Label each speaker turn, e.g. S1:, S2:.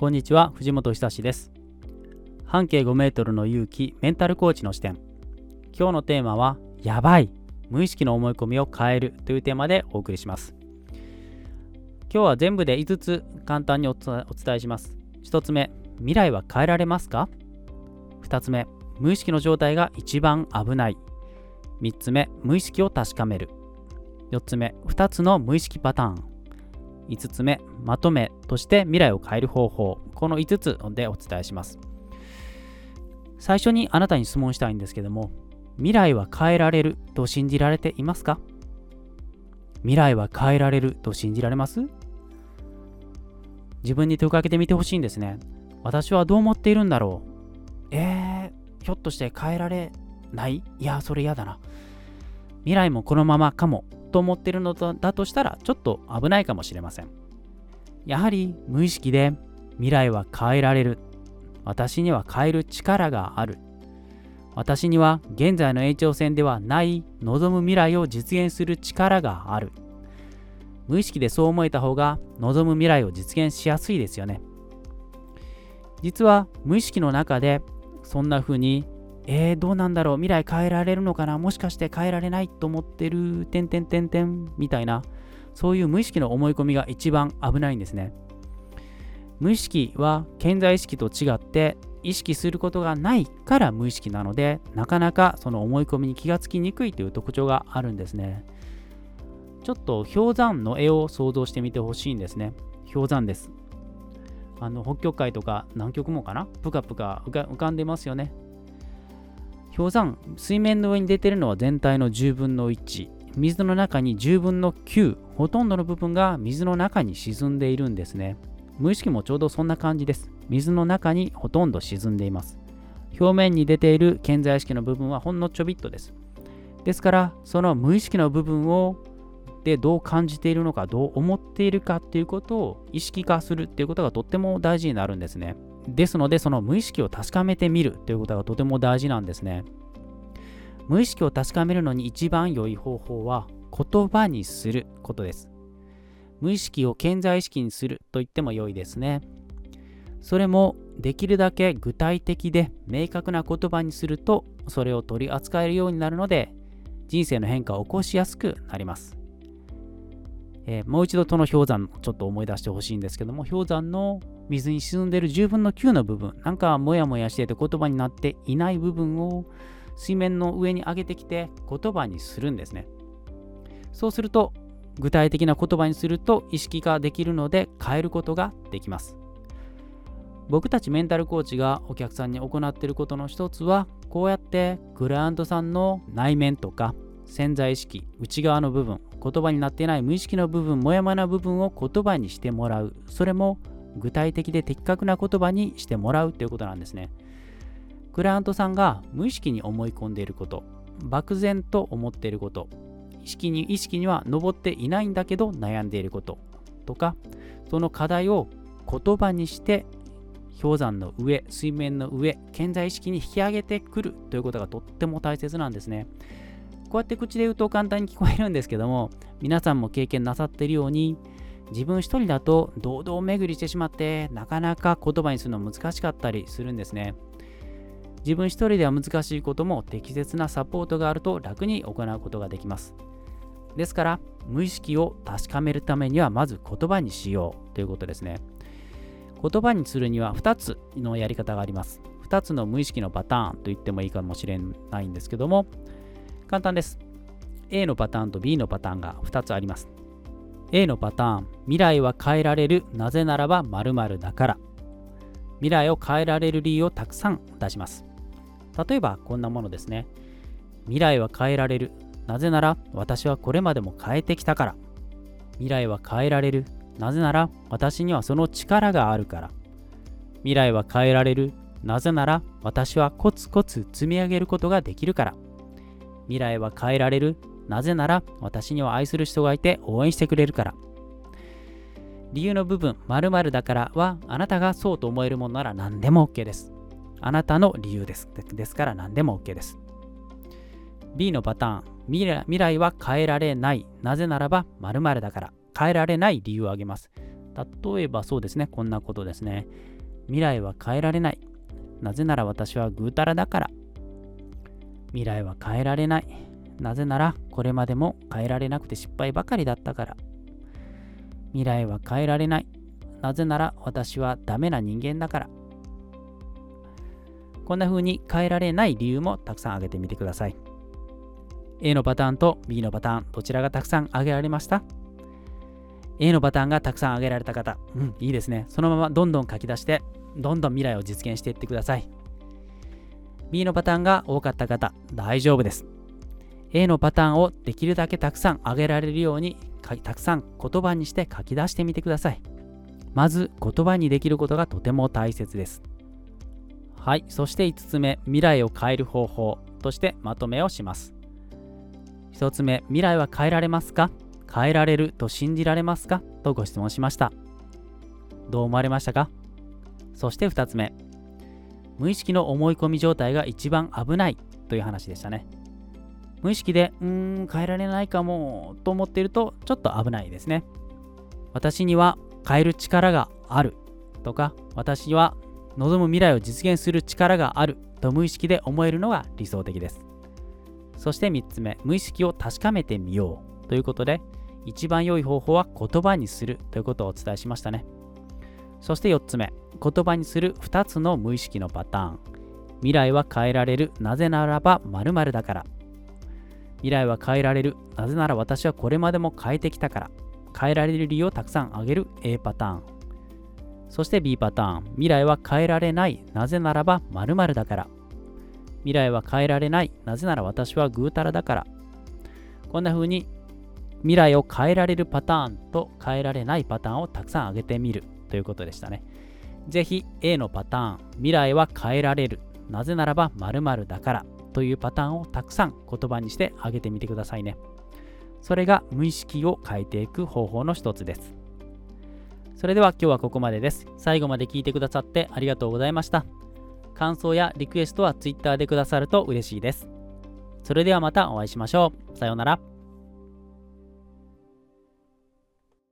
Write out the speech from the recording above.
S1: こんにちは藤本久志です。半径5メートルの勇気メンタルコーチの視点。今日のテーマはやばい無意識の思い込みを変えるというテーマでお送りします。今日は全部で5つ簡単にお伝えします。1つ目未来は変えられますか？2つ目無意識の状態が一番危ない。3つ目無意識を確かめる。4つ目2つの無意識パターン。5つ目まとめとして未来を変える方法。この5つでお伝えします。最初にあなたに質問したいんですけども未来は変えられると信じられていますか？未来は変えられると信じられます？自分に問いかけてみてほしいんですね。私はどう思っているんだろう？えー、ひょっとして変えられない？いやそれ嫌だな。未来もこのままかも。と思っているのだとしたらちょっと危ないかもしれません。やはり無意識で未来は変えられる。私には変える力がある。私には現在の延長線ではない望む未来を実現する力がある。無意識でそう思えた方が望む未来を実現しやすいですよね。実は無意識の中でそんな風にえー、どうなんだろう？未来変えられるのかな？もしかして変えられないと思ってる、てんてんてんてん。みたいな、そういう無意識の思い込みが一番危ないんですね。無意識は健在意識と違って意識することがないから無意識なのでなかなかその思い込みに気がつきにくいという特徴があるんですね。ちょっと氷山の絵を想像してみてほしいんですね。氷山です。あの北極海とか南極もかな？ぷかぷか浮かんでますよね。氷山、水面の上に出てるのは全体の10分の1。水の中に10分の9。ほとんどの部分が水の中に沈んでいるんですね。無意識もちょうどそんな感じです。水の中にほとんど沈んでいます。表面に出ている健在意識の部分はほんのちょびっとです。ですから、その無意識の部分をでどう感じているのか、どう思っているかっていうことを意識化するっていうことがとっても大事になるんですね。ですので、その無意識を確かめてみるということがとても大事なんですね。無意識を確かめるのに一番良い方法は言葉にすることです。無意識を健在意識にすると言っても良いですね。それもできるだけ具体的で明確な言葉にするとそれを取り扱えるようになるので人生の変化を起こしやすくなります。えー、もう一度その氷山ちょっと思い出してほしいんですけども氷山の水に沈んでいる10分の9の部分なんかモヤモヤしてて言葉になっていない部分を水面の上に上げてきて言葉にするんですね。そうすると具体的な言葉にすると意識化できるので変えることができます。僕たちメンタルコーチがお客さんに行っていることの一つはこうやってクライアントさんの内面とか潜在意識内側の部分言葉になっていない無意識の部分もやもやな部分を言葉にしてもらうそれも具体的で的確な言葉にしてもらうということなんですね。クライアントさんが無意識に思い込んでいること、漠然と思っていること、意識に意識には上っていないんだけど悩んでいることとか、その課題を言葉にして氷山の上、水面の上、健在意識に引き上げてくるということがとっても大切なんですね。こうやって口で言うと簡単に聞こえるんですけども、皆さんも経験なさっているように、自分一人だと堂々巡りしてしまってなかなか言葉にするの難しかったりするんですね。自分一人では難しいことも適切なサポートがあると楽に行うことができます。ですから無意識を確かめるためにはまず言葉にしようということですね。言葉にするには2つのやり方があります。2つの無意識のパターンと言ってもいいかもしれないんですけども簡単です。A のパターンと B のパターンが2つあります。A のパターン、未来は変えられる、なぜならば〇〇だから。未来を変えられる理由をたくさん出します。例えばこんなものですね。未来は変えられる、なぜなら私はこれまでも変えてきたから。未来は変えられる、なぜなら私にはその力があるから。未来は変えられる、なぜなら私はコツコツ積み上げることができるから。未来は変えられる、なぜなら私には愛する人がいて応援してくれるから。理由の部分、〇〇だからはあなたがそうと思えるものなら何でも OK です。あなたの理由です。ですから何でも OK です。B のパターン未来、未来は変えられない。なぜならば〇〇だから。変えられない理由を挙げます。例えばそうですね、こんなことですね。未来は変えられない。なぜなら私はぐうたらだから。未来は変えられない。なぜならこれまでも変えられなくて失敗ばかりだったから。未来は変えられない。なぜなら私はダメな人間だから。こんな風に変えられない理由もたくさん挙げてみてください。A のパターンと B のパターン、どちらがたくさん挙げられました ?A のパターンがたくさん挙げられた方、うん、いいですね。そのままどんどん書き出して、どんどん未来を実現していってください。B のパターンが多かった方、大丈夫です。A のパターンをできるだけたくさん挙げられるように、たくさん言葉にして書き出してみてください。まず言葉にできることがとても大切です。はい、そして5つ目、未来を変える方法としてまとめをします。1つ目、未来は変えられますか？変えられると信じられますか？とご質問しました。どう思われましたか？そして2つ目、無意識の思い込み状態が一番危ないという話でしたね。無意識で、うーん、変えられないかもと思っているとちょっと危ないですね。私には変える力があるとか、私には望む未来を実現する力があると無意識で思えるのが理想的です。そして3つ目、無意識を確かめてみようということで、一番良い方法は言葉にするということをお伝えしましたね。そして4つ目、言葉にする2つの無意識のパターン。未来は変えられる、なぜならば〇〇だから。未来は変えられる、なぜなら私はこれまでも変えてきたから。変えられる理由をたくさん挙げる A パターン。そして B パターン、未来は変えられない、なぜならば〇〇だから。未来は変えられない。なぜなら私はぐうたらだから。こんな風に未来を変えられるパターンと変えられないパターンをたくさん挙げてみるということでしたね。ぜひ A のパターン、未来は変えられる。なぜならば〇〇だからというパターンをたくさん言葉にして挙げてみてくださいね。それが無意識を変えていく方法の一つです。それでは今日はここまでです。最後まで聞いてくださってありがとうございました。感想やリクエストは Twitter でくださると嬉しいです。それではまたお会いしましょう。さようなら。